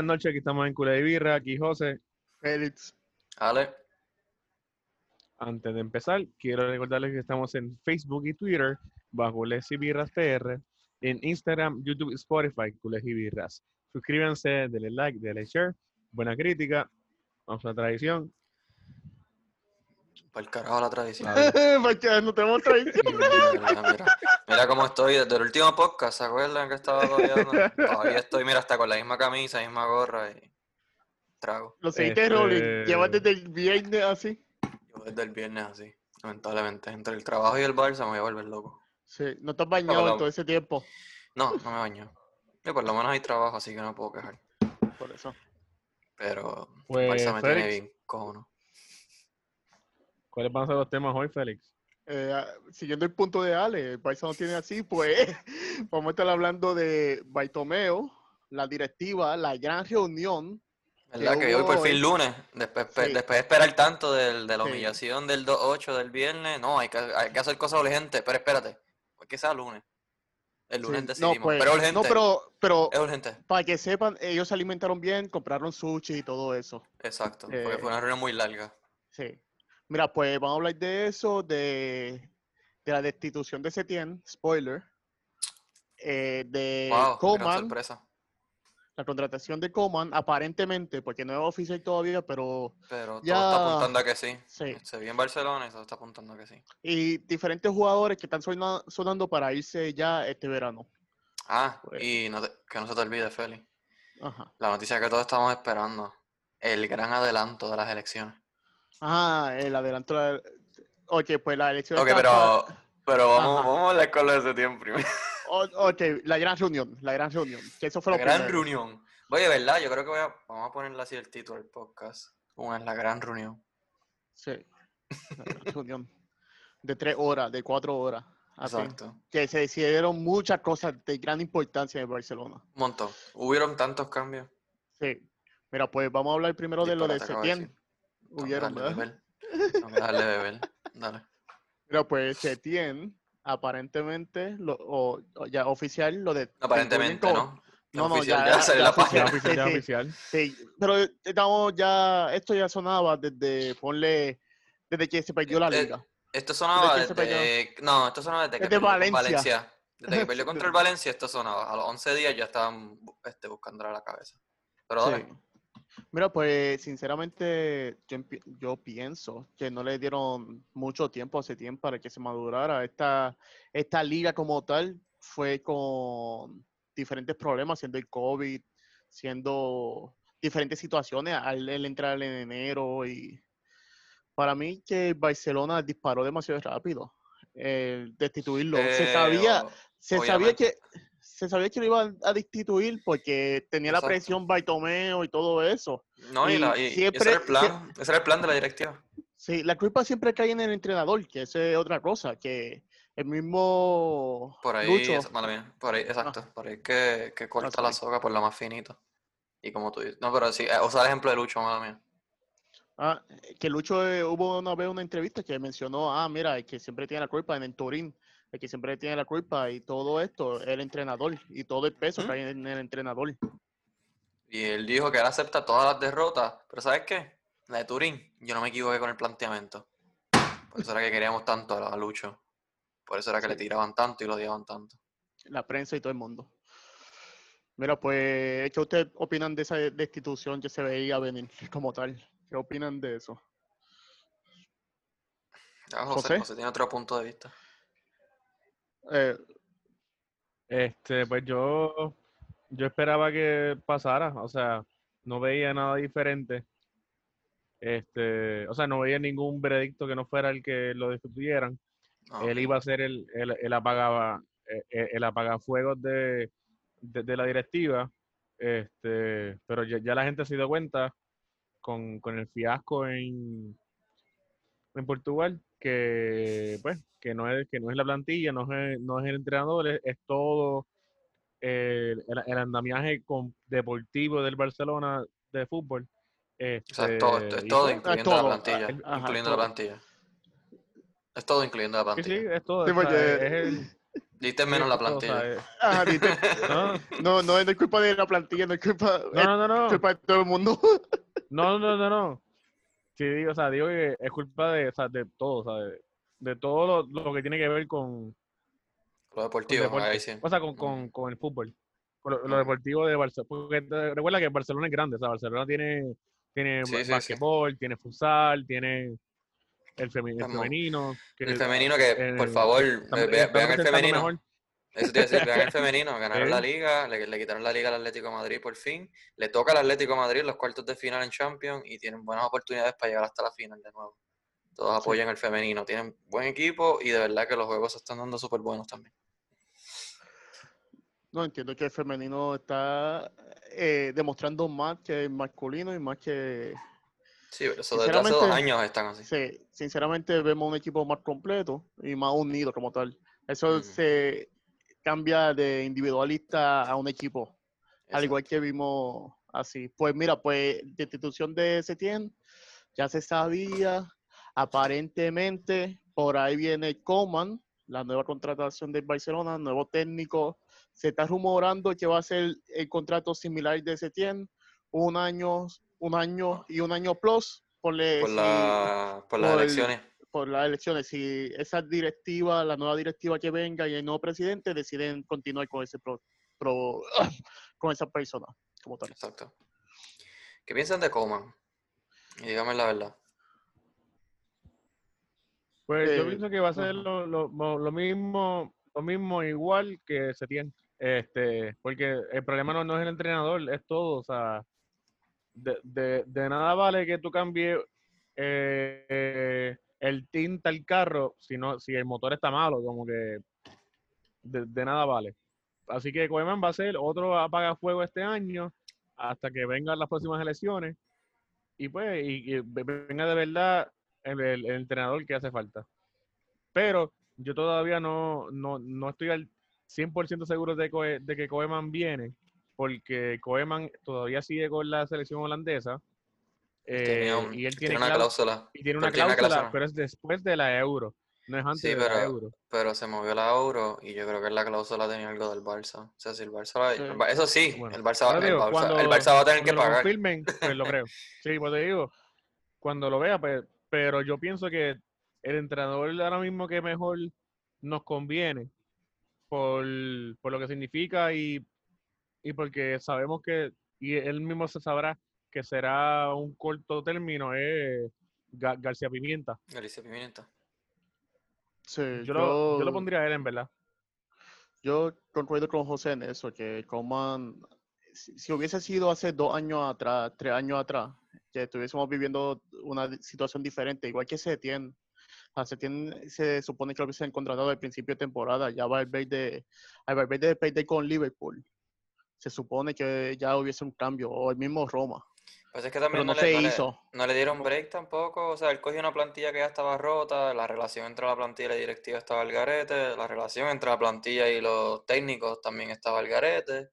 Buenas noches, aquí estamos en Cula de Birra, aquí José. Félix. Ale. Antes de empezar, quiero recordarles que estamos en Facebook y Twitter bajo Les y Birras PR, en Instagram, YouTube y Spotify, Cules y Birras. Suscríbanse, denle like, denle share, buena crítica, vamos a la tradición. Para el carajo la tradición. A ver, Porque no tenemos tradición. Mira, mira, mira cómo estoy desde el último podcast, ¿se acuerdan que estaba todavía? Todavía estoy, mira, hasta con la misma camisa, misma gorra y trago. Lo seguiste, Este- Rolling. Llevas desde el viernes así. Yo desde el viernes así, lamentablemente. Entre el trabajo y el Barça me voy a volver loco. Sí. No te has bañado en todo ese tiempo. No, no me baño. Y por lo menos hay trabajo, así que no puedo quejar. Por eso. Pero el Pues, me tiene bien cojono. ¿Cuáles van a ser los temas hoy, Félix? Eh, ah, siguiendo el punto de Ale, el Barça no tiene así, pues vamos a estar hablando de Baitomeo, la directiva, la gran reunión. ¿Verdad? Que Que hoy por fin lunes, después, Sí. después de esperar tanto del- de la Sí. humillación del 2-8 del viernes, no, hay que, hay que hacer cosas urgentes, pero espérate, ¿por qué sea lunes? El lunes Sí, decidimos, no, pues, pero urgente, no, pero, pero es urgente, para que sepan, ellos se alimentaron bien, compraron sushi y todo eso. exacto, Eh, porque fue una reunión muy larga. Sí. Mira, pues vamos a hablar de eso, de, de la destitución de Setien, spoiler, eh, de wow, Coman, sorpresa, la contratación de Coman, aparentemente, porque no es oficial todavía, pero pero ya- todo está apuntando a que sí. sí. Se vio en Barcelona y todo está apuntando a que sí. Y diferentes jugadores que están sona- sonando para irse ya este verano. Ah, Pues- y no te- que no se te olvide, Feli, Ajá. la noticia que todos estamos esperando, el gran adelanto de las elecciones. Ah, el adelanto. de la- Ok, pues la elección. Ok, pero, pero vamos, vamos a hablar con lo de ese tiempo primero. O- ok, la gran reunión, la gran reunión. Que eso fue La lo gran primero. reunión. Oye, ¿verdad? Yo creo que voy a, vamos a ponerle así el título del podcast. Una es la gran reunión. Sí. La gran reunión. De tres horas, de cuatro horas. así. Exacto. Que se decidieron muchas cosas de gran importancia en Barcelona. Un montón. Hubieron tantos cambios. Sí. Mira, pues vamos a hablar primero de lo de Disparate Hubieron, darle ¿verdad? beber. Darle beber. Dale. Mira, pues Setién, aparentemente, lo, o, o ya oficial, lo de. Aparentemente, ¿no? No, no, Oficial, ya- sale ya en la oficial. Página. oficial, ya sí. oficial. Sí, pero estamos ya, esto ya sonaba desde, ponle, desde que se perdió la Eh, liga. Esto sonaba se desde... No, esto sonaba desde que Desde Valencia. Valencia. Desde que perdió contra el Valencia, esto sonaba. A los 11 días ya estaban este, buscándole la cabeza. Pero dale. Mira, pues sinceramente yo, yo pienso que no le dieron mucho tiempo hace tiempo para que se madurara. Esta, esta liga como tal fue con diferentes problemas, siendo el COVID, siendo diferentes situaciones al él entrar en enero y para mí que Barcelona disparó demasiado rápido. El destituirlo. se Eh, sabía, o- se sabía que se sabía que lo iban a destituir porque tenía la presión Baitomeo y todo eso. No, y, y la- y- y ese siempre- era el plan. Ese era el plan de la directiva. Sí, la culpa siempre cae en el entrenador, que eso es otra cosa, que el mismo Por ahí, Lucho, es- mala mía, por ahí, exacto, por ahí que, que corta la soga por la más finita. Y como tú dices, no, pero sí, eh, usa el ejemplo de Lucho, mala mía. ah, que Lucho eh, hubo una vez una entrevista que mencionó, ah, mira, que siempre tiene la culpa en el Turín, el que siempre tiene la culpa y todo esto, el entrenador, y todo el peso Ujú. cae en el entrenador. Y él dijo que él acepta todas las derrotas, pero ¿sabes qué? La de Turín, yo no me equivoqué con el planteamiento. Por eso era que queríamos tanto a Lucho. Por eso era que le tiraban tanto y lo odiaban tanto. la prensa y todo el mundo. Mira, pues, ¿qué ustedes opinan de esa destitución que se veía venir como tal? ¿Qué opinan de eso? José. José tiene otro punto de vista. Eh, Este, pues yo, yo esperaba que pasara, o sea, no veía nada diferente. Este, o sea, no veía ningún veredicto que no fuera el que lo destituyeran. Ah, Él iba a ser el, el, el apagaba, eh, eh, el apagafuegos de, de, de la directiva. Este, pero ya, ya la gente se dio cuenta con, con el fiasco en, en Portugal que pues que no es que no es la plantilla, no es, no es el entrenador, es, es todo el, el- el andamiaje con- deportivo del Barcelona de fútbol. O sea, es todo, Este, es y todo pues, incluyendo todo, la plantilla. ah, ajá, incluyendo todo. la plantilla. Es todo incluyendo la Sí, sí, plantilla. es todo. Sí, o sea, porque- es el- Diste menos la plantilla. Ah, dite- no, no, no es culpa de la plantilla, no es culpa, no, no, no, es no. culpa de todo el mundo. No, no, no, no. Sí, digo, o sea, digo que es culpa de, o sea, de todo, o sea, de, de todo lo, lo que tiene que ver con, Lo con deportivo, ahí sí. O sea, con, con, con el fútbol. Con lo, lo deportivo de Barcelona. Porque te- recuerda que Barcelona es grande, o sea, Barcelona tiene, tiene Sí, tiene futsal, tiene el, femi- el femenino. que El femenino que, por favor, vean el femenino. Eso te iba a decir, vean el femenino, ganaron la Sí. liga, le, le quitaron la liga al Atlético de Madrid por fin. Le toca al Atlético de Madrid los cuartos de final en Champions y tienen buenas oportunidades para llegar hasta la final de nuevo. Todos apoyan el femenino, tienen buen equipo y de verdad que los juegos se están dando súper buenos también. No entiendo que el femenino está eh, demostrando más que el masculino y más que... Sí, pero eso desde hace dos años están así. Sí, sinceramente vemos un equipo más completo y más unido como tal. Eso Ujú. se cambia de individualista a un equipo, al igual que vimos así. Pues mira, pues destitución de Setien ya se sabía, aparentemente por ahí viene Coman, la nueva contratación del Barcelona, nuevo técnico. Se está rumorando que va a ser el contrato similar de Setien, un año, un año y un año plus. Ponle Por, si- la, por las por- elecciones. Por las elecciones. Si esa directiva, la nueva directiva que venga y el nuevo presidente deciden continuar con ese pro, pro- con esa persona como tal. Exacto. ¿Qué piensan de Coman? Y díganme la verdad. Pues yo Eh, pienso que va a ser lo, lo, lo- lo mismo, lo mismo igual que Setién. Este, porque el problema no, no es el entrenador, es todo. O sea, de, de, de nada vale que tú cambies eh, el tint al carro si, no, si el motor está malo, como que de, nada vale. Así que Koeman va a ser otro apagafuego este año hasta que vengan las próximas elecciones y pues y, y ve- venga de verdad el, el- el entrenador que hace falta. Pero yo todavía no, no, no estoy al 100% seguro de, de que Koeman viene, porque Koeman todavía sigue con la selección holandesa. Eh, un- y él tiene tiene, una cláusula. y tiene una tiene cláusula, cláusula. pero es después de la euro, no es antes Sí, de la euro. Pero se movió la euro y yo creo que la cláusula tenía algo del Barça. O sea, si el Barça Sí. el Eso sí, Bueno, el, Barça, Ahora el, digo, Barça, cuando- el Barça va a tener que cuando lo pagar. confirmen, pues lo creo. Sí, pues te digo, cuando lo vea, pues, pero yo pienso que el entrenador ahora mismo que mejor nos conviene por, por lo que significa y, y porque sabemos que, y él mismo se sabrá que será un corto término, es Ga- García Pimienta. Alicia Pimienta. Sí, Yo, lo, yo lo pondría a él, en verdad. yo concuerdo con José en eso, que Coman, si, si hubiese sido hace dos años atrás, tres años atrás, que estuviésemos viviendo una situación diferente, igual que Setien. A Setien se supone que lo hubiesen contratado al principio de temporada, ya Valverde, al Valverde perder con Liverpool. Se supone que ya hubiese un cambio, o el mismo Roma, Pues es que también no no, se le, no, le, hizo. no le dieron break tampoco. O sea, él cogió una plantilla que ya estaba rota, la relación entre la plantilla y la directiva estaba al garete, la relación entre la plantilla y los técnicos también estaba al garete.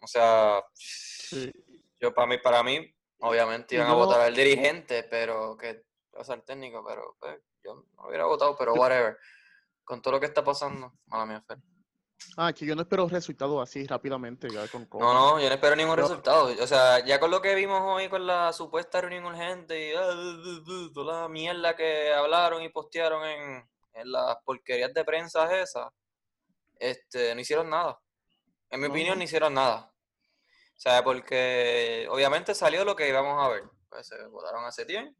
O sea, Sí. yo para mí, para mí, obviamente iban a votar al dirigente, pero que, o sea, el técnico, pero pues, yo no hubiera votado, pero whatever. Con todo lo que está pasando, mala mía, Fer. Ah, que yo no espero resultados así rápidamente ya con No, Coman. no, yo no espero ningún Pero- resultado. O sea, ya con lo que vimos hoy con la supuesta reunión urgente y ah, toda la mierda que hablaron y postearon en, en las porquerías de prensa esas, este, no hicieron nada. En mi No, opinión, no. no hicieron nada. O sea, porque obviamente salió lo que íbamos a ver. Pues se votaron a Setién,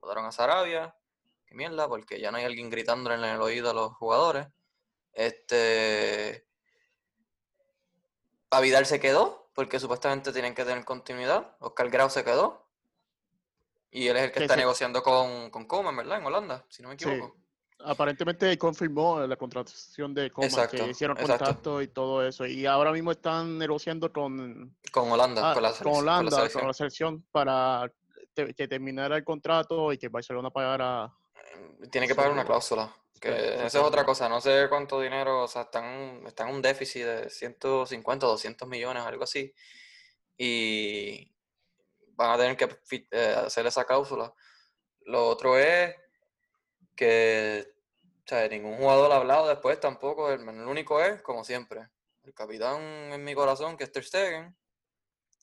votaron a Sarabia. Qué mierda, porque ya no hay alguien gritándole en el oído a los jugadores. Este. A Vidal se quedó, porque supuestamente tienen que tener continuidad. Oscar Grau se quedó. Y él es el que está negociando con, con Koeman, ¿verdad? En Holanda, si no me Sí. equivoco. Aparentemente confirmó la contratación de Coman, Exacto, que hicieron exacto. contacto y todo eso. Y ahora mismo están negociando con, Con Holanda, ah, con la, con selec- con la Holanda, con selección. la selección, para que terminara el contrato y que Barcelona pagara. Tiene que pagar una su- cláusula. Que su esa es otra cosa. No sé cuánto dinero. O sea, están, están en un déficit de 150, 200 millones, algo así. Y van a tener que eh, hacer esa cláusula. Lo otro es que, o sea, ningún jugador ha hablado después tampoco. El, el único es, como siempre, el capitán en mi corazón, que es Ter Stegen.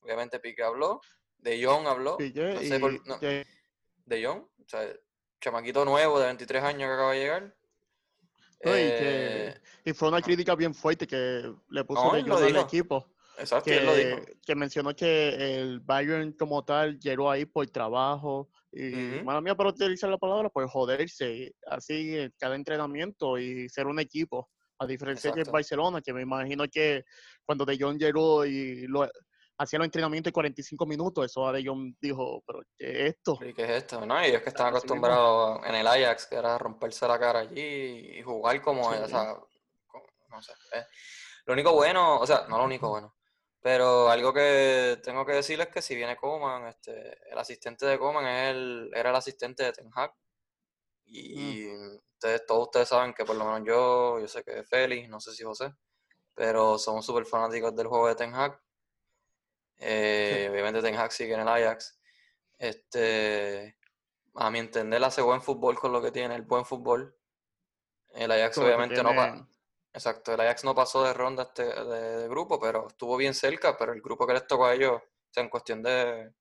Obviamente Pique habló. De Jong habló. No sé y por- no, de- De Jong. O sea, chamaquito nuevo de 23 años que acaba de llegar. No, y, Eh, que- y fue una crítica bien fuerte que le puso No, de Jong al equipo. exacto, lo dijo. que, que mencionó que el Bayern como tal llegó ahí por trabajo y, Ujú. mala mía para utilizar la palabra, pues joderse así en cada entrenamiento y ser un equipo. A diferencia que el Exacto. Barcelona, que me imagino que cuando De Jong llegó y lo, hacía los entrenamientos en 45 minutos, eso a De Jong dijo, pero ¿qué es esto? ¿Y qué es esto? No, y ellos que están acostumbrados en el Ajax, que era romperse la cara allí y jugar como, Sí. o sea, no sé. eh. Lo único bueno, o sea, no lo único bueno, pero algo que tengo que decirles es que si viene Coman, este, el asistente de Coman es el, era el asistente de Ten Hag. Y ustedes, todos ustedes saben que por lo menos yo, yo sé que Félix, no sé si José, pero somos súper fanáticos del juego de Ten Hag. Eh, Obviamente Ten Hag sigue en el Ajax. Este, a mi entender, hace buen fútbol con lo que tiene, el buen fútbol. El Ajax Todo obviamente no, tiene- exacto, el Ajax no pasó de ronda este, de, de grupo, pero estuvo bien cerca, pero el grupo que les tocó a ellos, o sea, en cuestión de,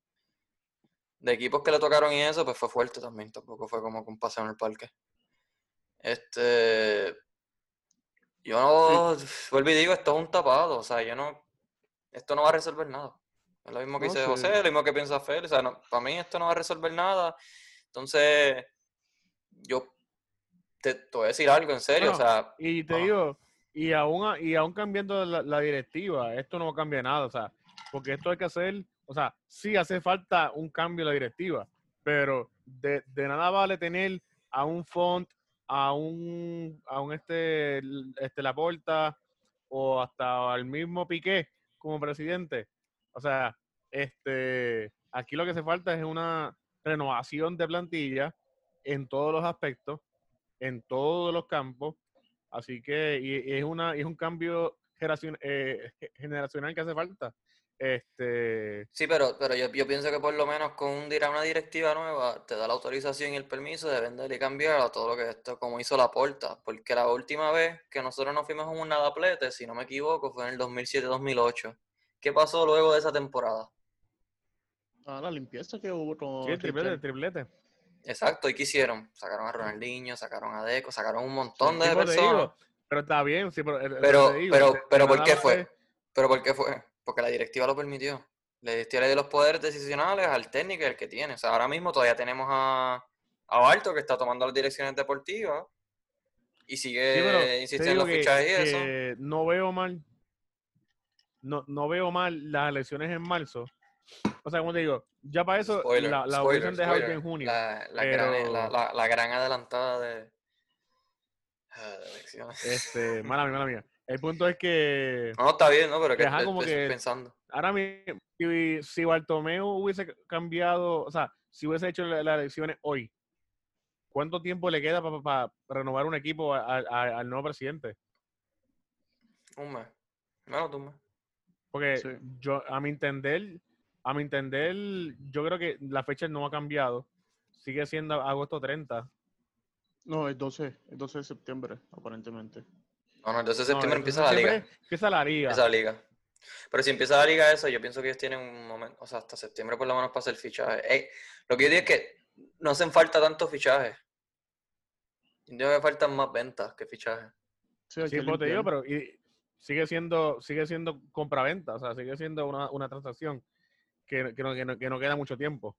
de equipos que le tocaron y eso, pues fue fuerte también, tampoco fue como un paseo en el parque. Este, yo no, vuelvo y digo, esto es un tapado, o sea, yo no, esto no va a resolver nada. Es lo mismo que No, dice. José, lo mismo que piensa Félix, o sea, no- para mí esto no va a resolver nada. Entonces, yo te, te voy a decir algo en serio, o sea, Y te Ajá. digo, y aún, y aún cambiando la, la directiva, esto no cambia nada, o sea, porque esto hay que hacer, o sea, sí hace falta un cambio en la directiva, pero de, de nada vale tener a un Font, a un, a un este, este Laporta o hasta al mismo Piqué como presidente. O sea, este, aquí lo que hace falta es una renovación de plantilla en todos los aspectos, en todos los campos. Así que es una es un cambio eh, ge- generacional que hace falta. Este, Sí, pero, pero yo, yo pienso que por lo menos con un, una directiva nueva te da la autorización y el permiso de vender y cambiar a todo lo que esto, como hizo la Porta. Porque la última vez que nosotros nos fuimos un nadaplete, si no me equivoco, fue en el 2007-2008. ¿Qué pasó luego de esa temporada? Ah, la limpieza que hubo con sí, el triplete, el triplete. Exacto, ¿y qué hicieron? Sacaron a Ronaldinho, sacaron a Deco, sacaron un montón de Sí, personas. pero está bien, sí, pero, el- Pero, digo, pero, ¿por qué fue? ¿Pero por qué fue? Porque la directiva lo permitió. La directiva le dio los poderes decisionales al técnico y al que tiene. O sea, ahora mismo todavía tenemos a, a Barto que está tomando las direcciones deportivas y sigue Sí, insistiendo en los fichajes y eso. que no veo mal, no, no veo mal las elecciones en marzo. O sea, como te digo, ya para eso Spoiler, la, la spoiler, hubiesen dejado spoiler. en junio. La, la pero- la, gran adelantada de, ah, de elecciones. Este, mala mía, mala mía. El punto es que No, está bien, ¿no? Pero que, como que- pensando. ahora mismo, si, si Bartomeu hubiese cambiado, o sea, si hubiese hecho la- las elecciones hoy, ¿cuánto tiempo le queda para renovar un equipo a- a- al nuevo presidente? Un mes. Menos de un mes. Porque Sí. yo, a mi entender, a mi entender, yo creo que la fecha no ha cambiado. Sigue siendo agosto 30. No, el 12, el 12 de septiembre, aparentemente. No, no, entonces No, septiembre entonces empieza la liga. septiembre Empieza la liga. Empieza la liga. Pero si empieza la liga eso, yo pienso que ellos tienen un momento, o sea, hasta septiembre por lo menos para hacer fichaje. Ey, lo que yo digo es que no hacen falta tantos fichajes. Yo que faltan más ventas que fichajes. Sí, Sí, que pues te digo, pero y sigue siendo, sigue siendo compraventa, o sea, sigue siendo una, una transacción que, que, no, que, no, que no queda mucho tiempo.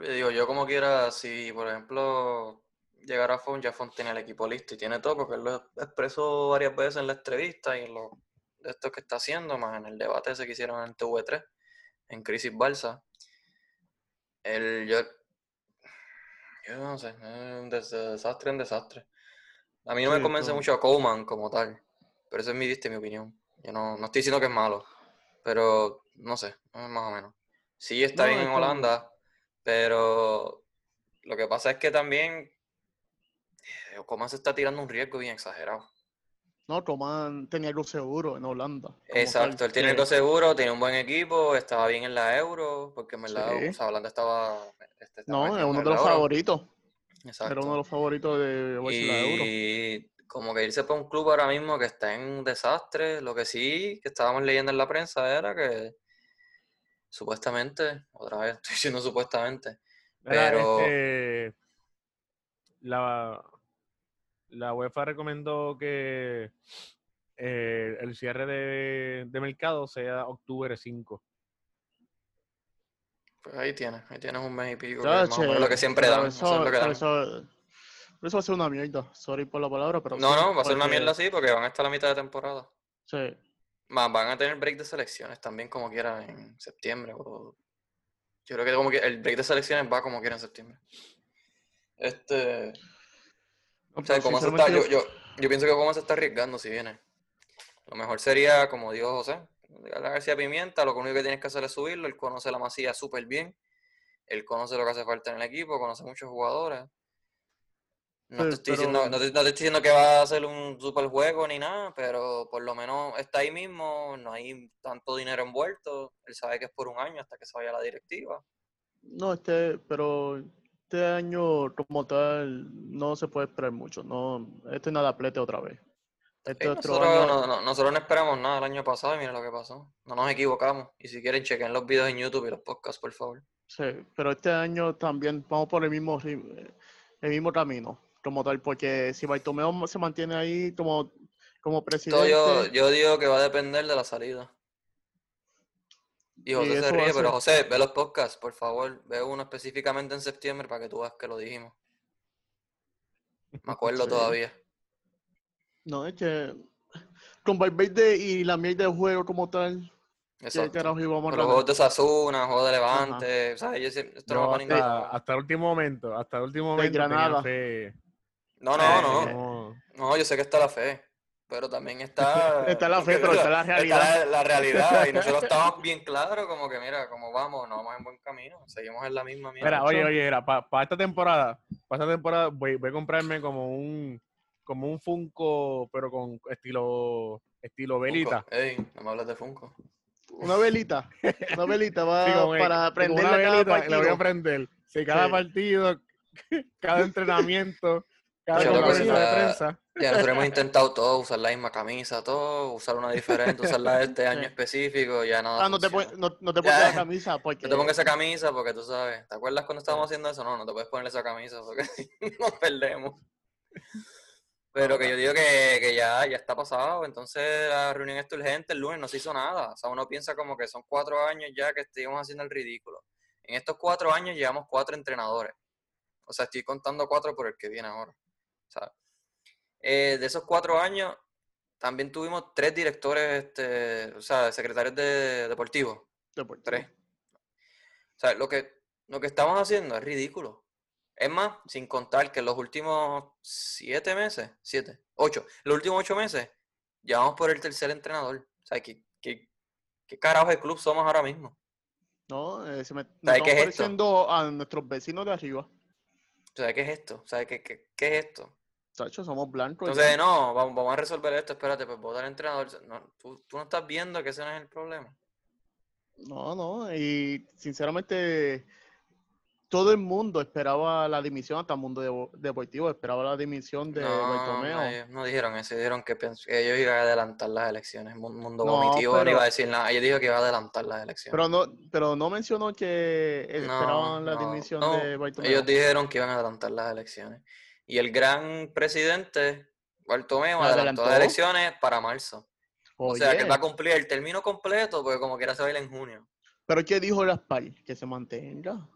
Yo digo, yo como quiera, si por ejemplo llegara a Font, ya Font tiene el equipo listo y tiene todo, porque él lo expresó varias veces en la entrevista y en los de estos que está haciendo, más en el debate ese que hicieron en TV3, en Crisis Balsa. Él, yo, yo no sé, es un des- desastre en desastre. A mí no me convence mucho a Coleman como tal, pero eso es mi vista y mi opinión. Yo no, no estoy diciendo que es malo, pero no sé, más o menos. Sí está No, bien en Holanda, pero lo que pasa es que también eh, Coman se está tirando un riesgo bien exagerado. No, Coman tenía algo seguro en Holanda. Exacto, él tiene algo seguro, tiene un buen equipo, estaba bien en la Euro, porque en verdad Sí. o sea, Holanda estaba, este, estaba No, es uno de los favoritos. Exacto. Era uno de los favoritos de llevarse la Euro. Como que irse para un club ahora mismo que está en un desastre, lo que sí que estábamos leyendo en la prensa era que supuestamente, otra vez estoy diciendo supuestamente, Mira, pero este, la, la UEFA recomendó que eh, el cierre de, de mercado sea octubre 5. pues ahí tienes, ahí tienes un mes y pico, que es más o menos che, lo que siempre dan, Eso, eso es lo que dan. eso, eso va a ser una mierda. Sorry por la palabra, pero No, no, va a ser una mierda así porque van a estar a la mitad de temporada. Sí. Más, van a tener break de selecciones también como quieran en septiembre. o- Yo creo que como que el break de selecciones va como quiera en septiembre. Este, No, o sea, Coman se está- yo, yo, yo pienso que Coman se está arriesgando si viene. Lo mejor sería, como dijo José, la García Pimienta, lo único que tienes que hacer es subirlo. Él conoce la masía súper bien. Él conoce lo que hace falta en el equipo, conoce muchos jugadores. No te, estoy diciendo, no, te, no te estoy diciendo que va a hacer un super juego ni nada, pero por lo menos está ahí mismo, no hay tanto dinero envuelto. Él sabe que es por un año hasta que se vaya la directiva. No, este, pero este año como tal no se puede esperar mucho. No, este es nada plete otra vez. Este Sí, otro nosotros, año- no, no- nosotros no esperamos nada el año pasado y mira lo que pasó. No nos equivocamos. Y si quieren, chequen los videos en YouTube y los podcasts, por favor. Sí, pero este año también vamos por el mismo el mismo camino, como tal, porque si Bartomeu se mantiene ahí como, como presidente, yo, yo digo que va a depender de la salida. Y José se ríe, pero José, ve los podcasts, por favor. Ve uno específicamente en septiembre para que tú veas que lo dijimos. Me acuerdo Sí. todavía. no, es que con Valverde y la mierda de juego como tal, ¿qué Exacto. carajo íbamos a Con los juegos de Sasuna, juegos de Levante. O sea, ellos siempre- esto no Yo va para ningún lado. hasta, el último momento, hasta el último De momento tenía Granada. fe. No, Eh, no, no. no. No, yo sé que está la fe, pero también está... Está la fe, pero está la realidad. Está la, la realidad, y nosotros estamos bien claros, como que mira, como vamos, no vamos en buen camino, seguimos en la misma mierda. Mira, oye, oye, para esta temporada, para esta temporada voy, voy a comprarme como un como un Funko, pero con estilo estilo velita. Ey, no me hables de Funko. Una velita, una velita va Sí, como para una cada velita, la voy a partido. prender. Sí, cada Sí. partido, cada entrenamiento, cada Yo creo que conferencia sí, de ya- prensa. Ya nosotros hemos intentado todo, usar la misma camisa, todo, usar una diferente, usarla de este año específico, ya nada. Ah, no te, no, no te pones la camisa porque No te pongas esa camisa porque tú sabes, ¿te acuerdas cuando estábamos haciendo eso? No, no te puedes poner esa camisa porque nos perdemos. Pero que yo digo que, que ya, ya está pasado, entonces la reunión está urgente, el lunes no se hizo nada. O sea, uno piensa como que son cuatro años ya que estuvimos haciendo el ridículo. En estos cuatro años llevamos cuatro entrenadores. O sea, estoy contando cuatro por el que viene ahora. Eh, de esos cuatro años, también tuvimos tres directores, este, o sea, secretarios de deportivos. Deportivo. Tres. O sea, lo que, lo que estamos haciendo es ridículo. Es más, sin contar que en los últimos siete meses, siete, ocho, los últimos ocho meses, ya vamos por el tercer entrenador. O sea, ¿qué, qué, qué carajo de club somos ahora mismo? No, eh, se me, nos ¿Sabes qué estamos es pareciendo a nuestros vecinos de arriba. O sea, ¿qué es esto? O sea, ¿qué, qué, qué es esto? Chacho, somos blancos. Entonces, ya. no, vamos, vamos a resolver esto, espérate, pues votar al entrenador. No, tú, tú no estás viendo que ese no es el problema. No, no, y sinceramente todo el mundo esperaba la dimisión, hasta el mundo de- deportivo esperaba la dimisión de No, no dijeron eso, dijeron que, ellos iban a adelantar las elecciones. Mu- Mundo No, Vomitivo no iba a decir nada, ellos dijo que iba a adelantar las elecciones. Pero no, pero no mencionó que No, esperaban la dimisión de Bartomeu. Ellos dijeron que iban a adelantar las elecciones. Y el gran presidente, Bartomeu, ¿La adelantó las elecciones para marzo. O sea, que Oye, va a cumplir el término completo, porque como quiera se va a ir en junio. pero ¿qué dijo Gaspar? Que se mantenga.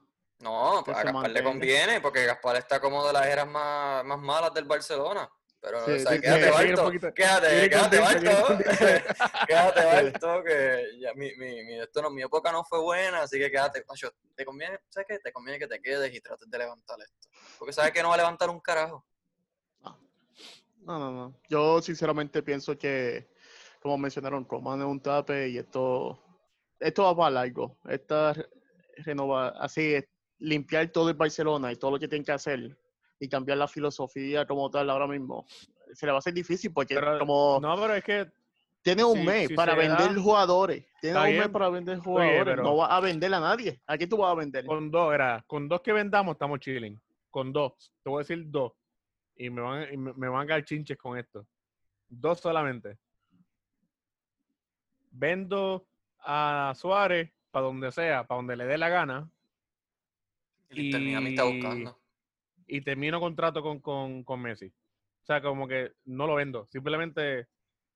No, Que pues a Gaspar le mantenga. conviene, porque Gaspar está como de las eras más, más malas del Barcelona. Pero, Sí, o sea, sí, quédate, poquito- quédate, quédate, contento. quédate. Barto, que ya mi, mi, mi, esto no, mi época no fue buena, así que quédate. Macho, te conviene, ¿sabes qué? Te conviene que te quedes y trates de levantar esto. Porque sabes que no va a levantar un carajo. No, no, no. Yo sinceramente pienso que, como mencionaron, Roman es un tape y esto, esto va para largo. Esta re- renova, así, limpiar todo el Barcelona y todo lo que tienen que hacer y cambiar la filosofía como tal ahora mismo, se le va a hacer difícil porque Pero, como no, pero es que tiene un mes si para vender da- jugadores, tiene un mes para vender jugadores, pero- no va a vender a nadie. ¿A quién tú vas a vender? con dos, era, con dos que vendamos estamos chilling. con dos. Te voy a decir dos. Y me van, y me, me van a caer chinches con esto. Dos solamente. Vendo a Suárez para donde sea, para donde le dé la gana. El Inter Miami está Y- buscando. Y termino contrato con, con, con Messi. O sea, como que no lo vendo. Simplemente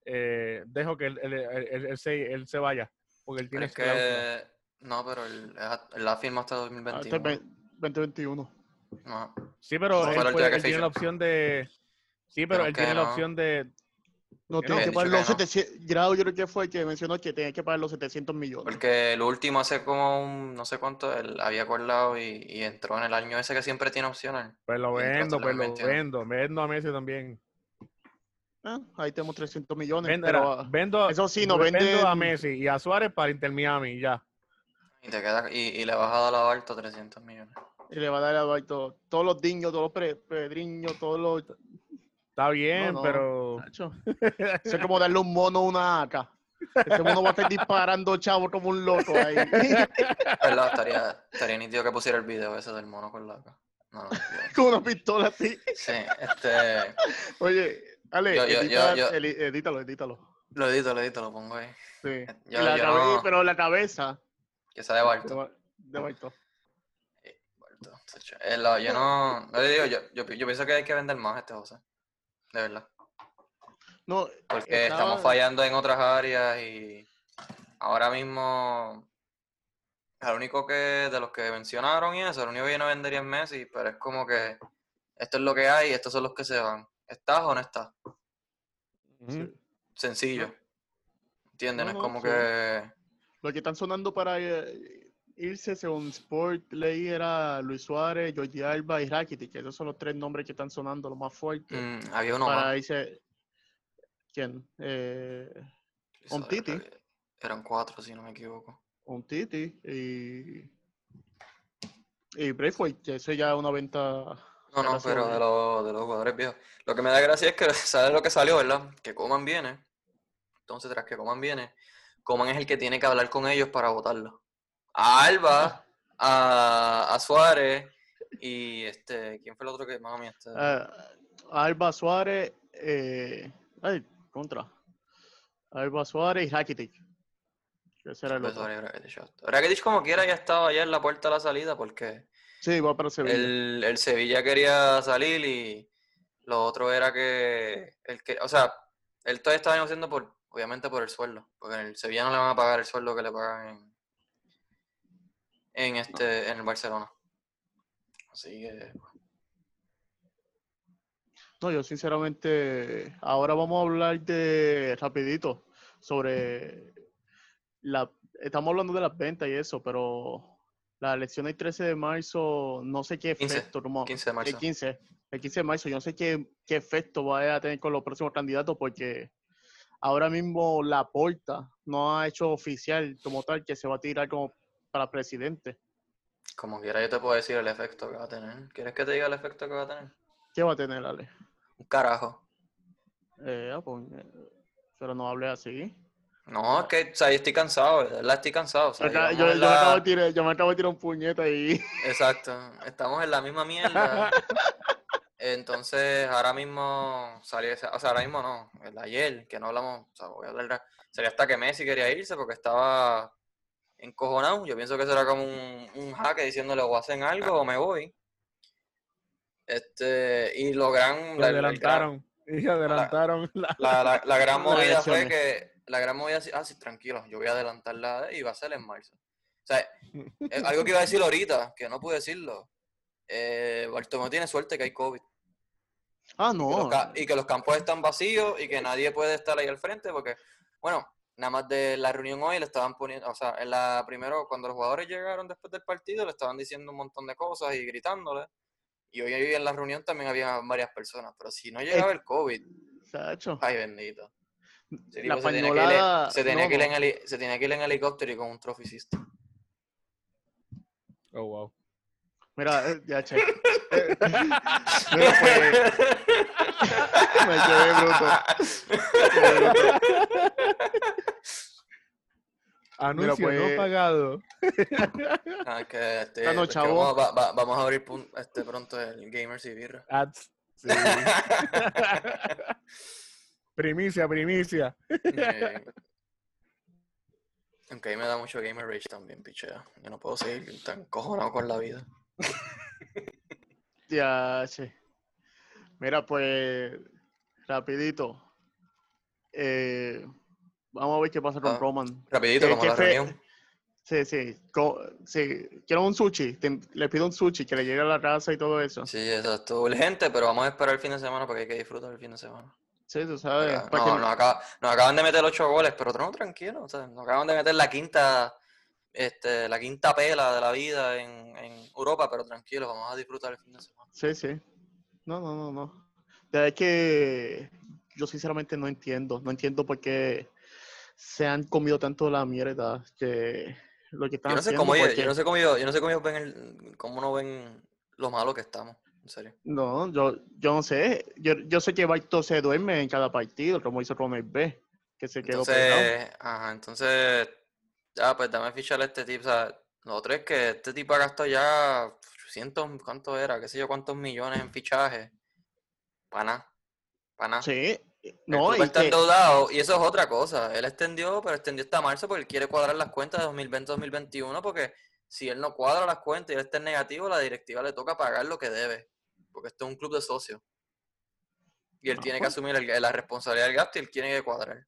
eh, dejo que él, él- él- él- él se, él se vaya. Porque él Pero tiene es que. No, pero él, él la firma hasta Hasta el 2021. ve- 2021. No. Sí, pero Esa él, la puede- él tiene la opción de. Sí, pero Pero él tiene la no. opción de. No ¿Qué tiene que pagar los que no. 700. Grado, yo creo que fue el que mencionó que tenía que pagar los 700 millones. Porque el último hace como un, no sé cuánto, él había acordado y, y entró en el año ese que siempre tiene opciones. Pues lo vendo, pues lo 2021. vendo. Vendo a Messi también. Ah, ahí tenemos 300 millones. Vendo, pero, era, ah, vendo, eso sí, no vendo a Messi y a Suárez para Inter Miami ya. Y te queda, y, y le vas a dar a Barto 300 millones. y le va a dar a Eduardo todos los diños, todos los pedriños, todos los. Está bien, no. pero. Nacho. Eso es como darle un mono a una AK. Ese mono va a estar disparando chavo como un loco ahí. ¿Verdad? Estaría, estaría nítido que pusiera el video ese del mono con la AK. No, no, yo- con una pistola así. Sí, este. Oye, Ale, Yo- yo- edita- yo- yo- edítalo, edítalo. Lo edito, lo edito, lo pongo ahí. Sí. Yo- Y la yo cabe- no- Pero la cabeza Que sea de Barto. Ba- de Barto. Barto, chacho. Eh, yo no. no le digo, yo, yo, yo pienso que hay que vender más este José. De verdad. No, Porque Estaba- estamos fallando en otras áreas y ahora mismo el único que de los que mencionaron y eso, el único que no vendería es Messi, pero es como que esto es lo que hay y estos son los que se van. ¿Estás o no estás? Sencillo. No es como sí. que... lo que están sonando para eh, irse según Sport leí era Luis Suárez, Jordi Alba y Rakitic, que esos son los tres nombres que están sonando los más fuertes. mm, había uno para más. irse. ¿Quién? Eh, un Titi. Eran cuatro, si no me equivoco. un Titi y. Y Braithwaite, que eso ya es una venta. No, no, pero de los, de los jugadores viejos. Lo que me da gracia es que sabes lo que salió, ¿verdad? Que Coman viene. Entonces, tras que Coman viene, Coman es el que tiene que hablar con ellos para votarlo. A Alba, a, a Suárez y este, ¿quién fue el otro que más este? Eh, Alba Suárez. Eh, ay, contra. Alba Suárez y Rakitic. que Ese era el otro. Rakitic, como quiera ya estaba allá en la puerta de la salida porque Sí, va para Sevilla. el, el Sevilla quería salir y lo otro era que, el que, o sea, él todavía estaba negociando por, obviamente por el sueldo, porque en el Sevilla no le van a pagar el sueldo que le pagan en, en este, en el Barcelona. Así que, No, yo sinceramente, ahora vamos a hablar de rapidito sobre la, estamos hablando de las ventas y eso, pero la elección del 13 de marzo, no sé qué 15, efecto, como- 15 de marzo. el 15, el 15 de marzo, yo no sé qué, qué efecto va a tener con los próximos candidatos porque ahora mismo la porta no ha hecho oficial como tal que se va a tirar como para presidente. como quiera yo te puedo decir el efecto que va a tener. ¿Quieres que te diga el efecto que va a tener? ¿Qué va a tener, Ale? Un carajo. Eh, ah, pues, eh, pero no hable así. No, es que, o sea, yo estoy cansado, verdad estoy cansado. o sea, yo, me acabo de tirar, yo me acabo de tirar un puñeta y Exacto, estamos en la misma mierda. Entonces, ahora mismo salió, o sea, ahora mismo no, el ayer, que no hablamos, o sea, voy a hablar, sería hasta que Messi quería irse porque estaba encojonado. Yo pienso que eso era como un, un jaque diciéndole o hacen algo o me voy. Este, y lo gran, Lo la, adelantaron. Y adelantaron la, la, la- la gran movida fue que, la gran movida, ah, sí, tranquilo, yo voy a adelantarla y va a ser en marzo. O sea, eh, algo que iba a decir ahorita, que no pude decirlo. Eh, Bartomeu tiene suerte que hay COVID. Ah, que los no. y que los campos están vacíos y que nadie puede estar ahí al frente porque, bueno, nada más de la reunión hoy le estaban poniendo, o sea, en la primero, cuando los jugadores llegaron después del partido, le estaban diciendo un montón de cosas y gritándole. Y hoy en la reunión también había varias personas, pero si no llegaba el COVID, ay bendito. Ese La tipo se tiene que ir en- pañolada, que ir helicóptero y con un system. Oh, wow. Mira, eh, ya, che. Mira, pues, me quedé bruto. A Anuncio pues- no pagado. Ah, que, este, Ah, no, es que chavo. vamos, va- va- vamos a abrir pun- este, pronto el Gamers y Birra. Ads. Sí. primicia, primicia. Eh, Aunque ahí me da mucho Gamer Rage también, pichea. Yo no puedo seguir tan cojonado con la vida. Ya, sí. Mira, pues, rapidito. Eh, vamos a ver qué pasa con Ah. Roman. Rapidito, ¿Qué- como la reunión. Sí, sí, sí. Quiero un sushi. Le pido un sushi que le llegue a la casa y todo eso. Sí, exacto. Urgente, pero vamos a esperar el fin de semana porque hay que disfrutar el fin de semana. Sí, tú sabes. Acá- no, que- nos, acaba- nos acaban de meter ocho goles, pero no, tranquilo. O sea, nos acaban de meter la quinta, este, la quinta pela de la vida en, en Europa, pero tranquilo, vamos a disfrutar el fin de semana. Sí, sí. No, no, no, no. De verdad que yo sinceramente no entiendo. No entiendo por qué se han comido tanto la mierda que lo que están Yo no sé haciendo. cómo porque- yo no sé cómo ellos, yo no sé cómo ellos ven el, cómo no ven lo malo que estamos, en serio. No, yo, yo no sé. Yo, yo sé que Baito se duerme en cada partido, como hizo Ronald B, que se quedó pegado. Entonces, ajá, entonces, ya, pues dame ficharle a este tipo, o sea, lo otro es que este tipo ha gastado ya 800, ¿cuánto era? ¿Qué sé yo? ¿Cuántos millones en fichaje? Para nada, para nada. Sí. El No, y está que- endeudado y eso es otra cosa. Él extendió, pero extendió hasta marzo porque él quiere cuadrar las cuentas de 2020-2021 porque si él no cuadra las cuentas y él está en negativo, la directiva le toca pagar lo que debe. Porque esto es un club de socios. Y él Ah, tiene que pues. asumir el- la responsabilidad del gasto y él tiene que cuadrar.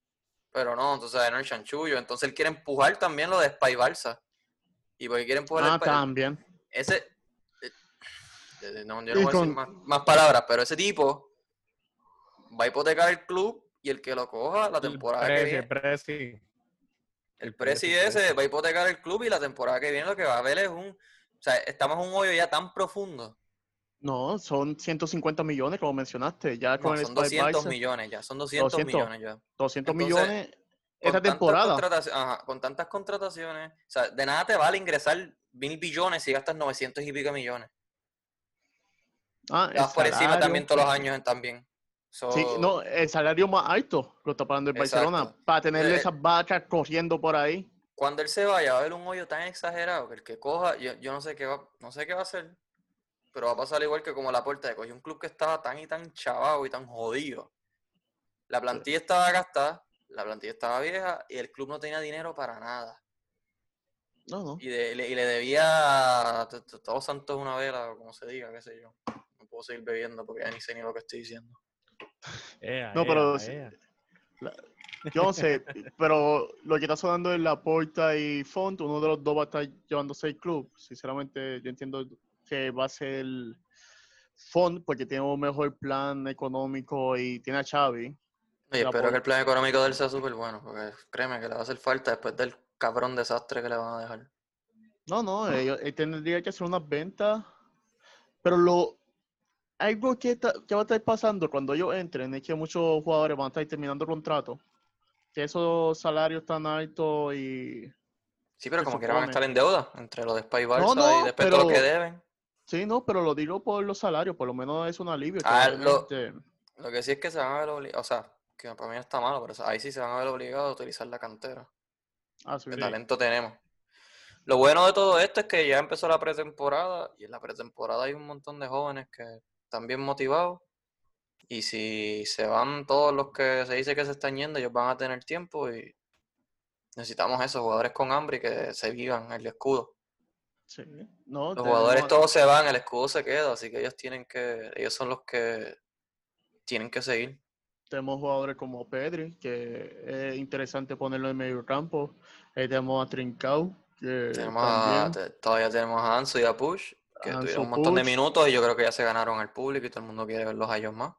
Pero no, entonces no el chanchullo. Entonces él quiere empujar también lo de Spy Balsa. Y porque quiere empujar el Ah, Spy- también. ese eh, no, yo Y no voy a decir más, más palabras, pero ese tipo va a hipotecar el club y el que lo coja la temporada que viene. presi. El presi ese va a hipotecar el club y la temporada que viene lo que va a haber es un. O sea, estamos en un hoyo ya tan profundo. No, son 150 millones, como mencionaste. Ya con No, el son Spy 200 Barca, millones ya, son 200, 200. millones ya. 200 Entonces, millones esta temporada. ajá, con tantas contrataciones, o sea, de nada te vale ingresar mil billones si gastas 900 y pico millones. Ah, vas por encima también todos los años también. So, Sí, no, el salario más alto lo está pagando el Barcelona para tenerle Eh, esas vacas corriendo por ahí. cuando él se vaya va a haber un hoyo tan exagerado que el que coja, yo, yo no sé qué va, no sé qué va a hacer, pero va a pasar igual que como la puerta de cogió un club que estaba tan y tan chavado y tan jodido. La plantilla estaba gastada, la plantilla estaba vieja y el club no tenía dinero para nada. No, no. Y, de- le, y le debía a todos santos una vela, o como se diga, qué sé yo. No puedo seguir bebiendo porque ya ni sé ni lo que estoy diciendo. Ea, No, pero ea. Yo no sé, pero lo que está sonando es la Porta y Font, uno de los dos va a estar llevándose el club. Sinceramente, yo entiendo que va a ser Font porque tiene un mejor plan económico y tiene a Xavi. La espero que el plan económico de él sea súper bueno, porque créeme que le va a hacer falta después del cabrón desastre que le van a dejar. No, no, ellos- él tendría que hacer unas ventas, pero lo algo que, está- que va a estar pasando cuando ellos entren es que muchos jugadores van a estar terminando contrato, que esos salarios tan altos y Sí, pero como quiera van a estar en deuda entre lo de Spy Barça No, no, y después todo lo que pero- deben. Sí, no, pero lo digo por los salarios, por lo menos es un alivio. Ah, lo- obviamente- Lo que sí es que se van a ver obligados, o sea, que para mí no está malo, pero ahí sí se van a ver obligados a utilizar la cantera. Ah, sí, ¿Qué sí. talento tenemos? Lo bueno de todo esto es que ya empezó la pretemporada y en la pretemporada hay un montón de jóvenes que están bien motivados y si se van todos los que se dice que se están yendo, ellos van a tener tiempo y necesitamos esos jugadores con hambre y que se vivan el escudo. Sí, no, Los jugadores todos se van, el escudo se queda, así que ellos tienen que, ellos son los que tienen que seguir. Tenemos jugadores como Pedri, que es interesante ponerlo en medio campo. Ahí tenemos a Trincao, que Tenemos a- todavía tenemos a Ansu y a Push, que Ansu tuvieron un montón de minutos y yo creo que ya se ganaron al público y todo el mundo quiere verlos a ellos más.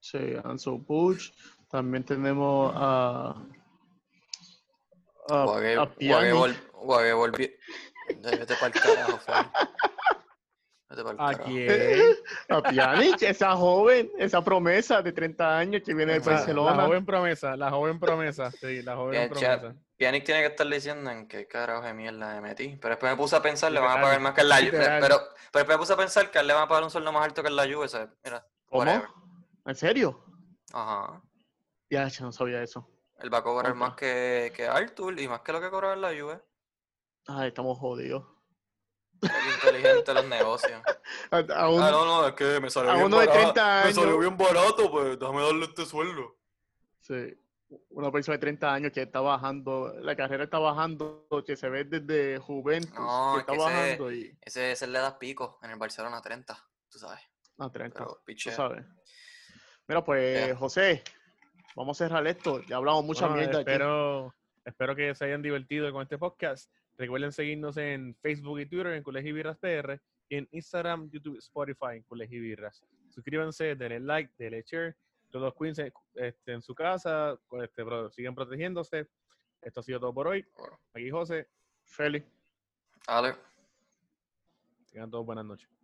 Sí, Ansu Puig. También tenemos a. A, Guague, a Guague. Volvió. Vete para el carajo. Vete para el ¿A carajo. quién? A Pjanic, esa joven, esa promesa de 30 años que viene de Esa- Barcelona. La joven promesa, la joven promesa. Sí, la joven Bien, chat. promesa. Pjanic tiene que estar diciendo en qué carajo de mierda me metí. Pero después me puse a pensar, le van a Literal, pagar más que en la Juve. literal. Pero, pero después me puse a pensar que a él le van a pagar un sueldo más alto que en la Juve. ¿sabes? Mira, ¿Cómo? whatever. ¿En serio? Ajá. Ya, yo no sabía eso. Él va a cobrar más que, que Arthur y más que lo que cobraba en la Juve. Ay, estamos jodidos. Inteligente los negocios. A, a un- Ah, no, no, es que me salió a bien uno de barato. 30 Me salió años. bien barato, pues déjame darle este sueldo. sí, una persona de 30 años que está bajando, la carrera está bajando, que se ve desde Juventus, No, que es está que ese- bajando y Ese, ese le das pico en el Barcelona 30, tú sabes. a 30, Pero tú piche. sabes. Mira, pues. José, vamos a cerrar esto. Ya hablamos mucha Bueno, mierda aquí. espero, espero que se hayan divertido con este podcast. Recuerden seguirnos en Facebook y Twitter en Colegio Birras PR y en Instagram, YouTube, Spotify en Colegio Birras. Suscríbanse, denle like, denle share. Todos cuídense este, en su casa, este, sigan protegiéndose. Esto ha sido todo por hoy. Aquí José. Feli. Dale. Tengan todos buenas noches.